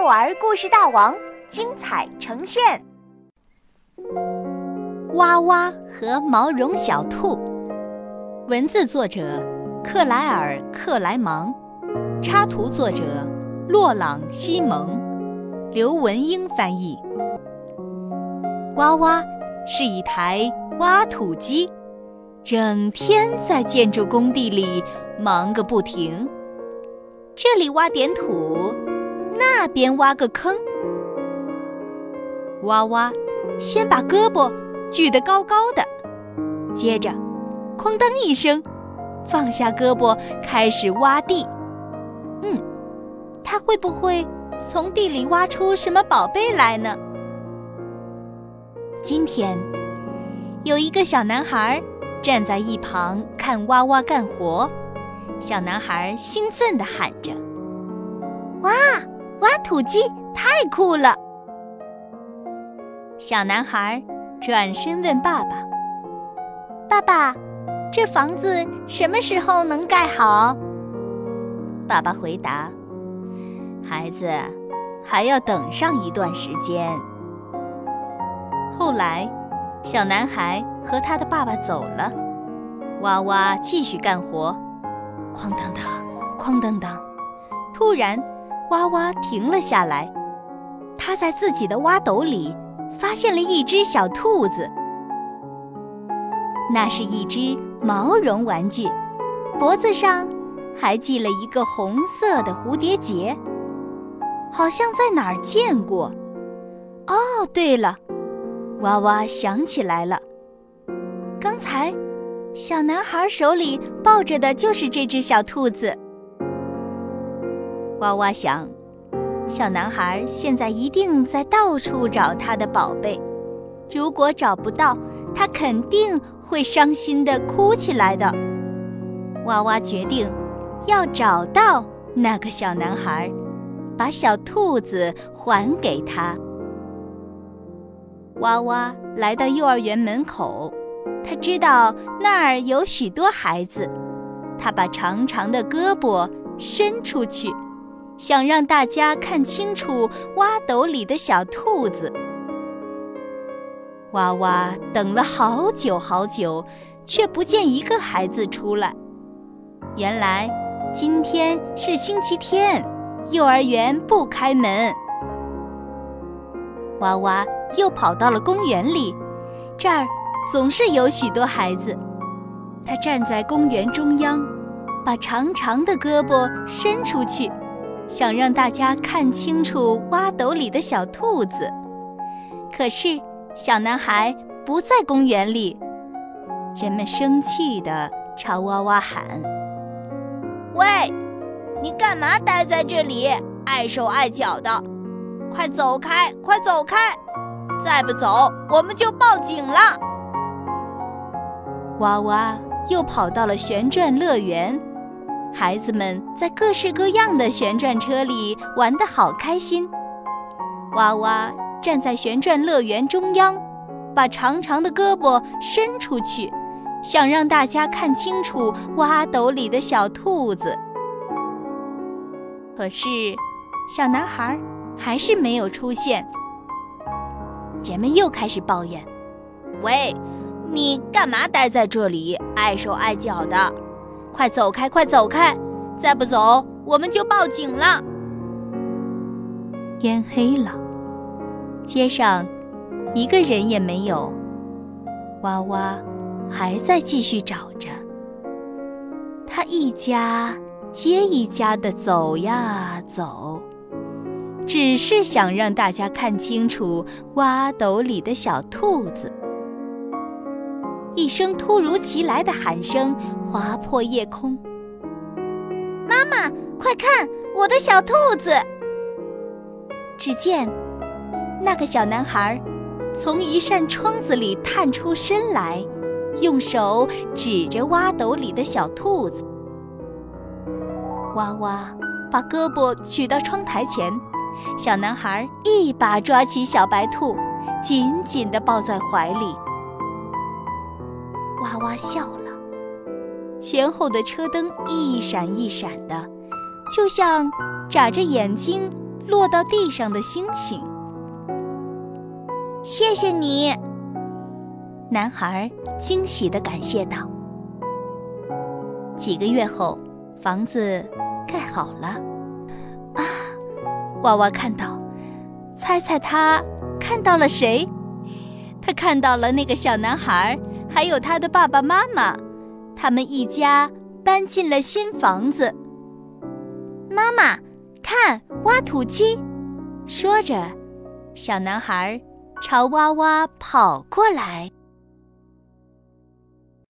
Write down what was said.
幼儿故事大王精彩呈现。哇哇和毛绒小兔，文字作者克莱尔·克莱芒，插图作者洛朗·西蒙，刘文英翻译。哇哇是一台挖土机，整天在建筑工地里忙个不停。这里挖点土，那边挖个坑。哇哇，先把胳膊举得高高的，接着，哐当一声，放下胳膊开始挖地。嗯，他会不会从地里挖出什么宝贝来呢？今天，有一个小男孩站在一旁看哇哇干活。小男孩兴奋地喊着：“哇，挖土机太酷了！”小男孩转身问爸爸：“爸爸，这房子什么时候能盖好？”爸爸回答：“孩子，还要等上一段时间。”后来，小男孩和他的爸爸走了，娃娃继续干活。哐当当，哐当当！突然，哇哇停了下来。他在自己的挖斗里发现了一只小兔子。那是一只毛绒玩具，脖子上还系了一个红色的蝴蝶结，好像在哪儿见过。哦，对了，哇哇想起来了，刚才。小男孩手里抱着的就是这只小兔子。娃娃想，小男孩现在一定在到处找他的宝贝，如果找不到，他肯定会伤心的哭起来的。娃娃决定要找到那个小男孩，把小兔子还给他。娃娃来到幼儿园门口。他知道那儿有许多孩子，他把长长的胳膊伸出去，想让大家看清楚挖斗里的小兔子。娃娃等了好久好久，却不见一个孩子出来。原来今天是星期天，幼儿园不开门。娃娃又跑到了公园里，这儿。总是有许多孩子，他站在公园中央，把长长的胳膊伸出去，想让大家看清楚挖斗里的小兔子。可是小男孩不在公园里，人们生气地朝哇哇喊：“喂，你干嘛待在这里，碍手碍脚的？快走开，快走开！再不走，我们就报警了！”哇哇又跑到了旋转乐园，孩子们在各式各样的旋转车里玩得好开心。娃娃站在旋转乐园中央，把长长的胳膊伸出去，想让大家看清楚挖斗里的小兔子。可是，小男孩还是没有出现。人们又开始抱怨：“喂！”你干嘛待在这里，碍手碍脚的？快走开，快走开！再不走，我们就报警了。天黑了，街上一个人也没有。娃娃还在继续找着，他一家接一家的走呀走，只是想让大家看清楚挖斗里的小兔子。一声突如其来的喊声划破夜空。妈妈，快看，我的小兔子！只见那个小男孩从一扇窗子里探出身来，用手指着挖斗里的小兔子。哇哇，把胳膊举到窗台前，小男孩一把抓起小白兔，紧紧地抱在怀里。哇哇笑了，前后的车灯一闪一闪的，就像眨着眼睛落到地上的星星。谢谢你，男孩惊喜地感谢道。几个月后，房子盖好了。啊，娃娃看到，猜猜他看到了谁？他看到了那个小男孩，还有他的爸爸妈妈，他们一家搬进了新房子。妈妈，看挖土机！说着，小男孩朝哇哇跑过来。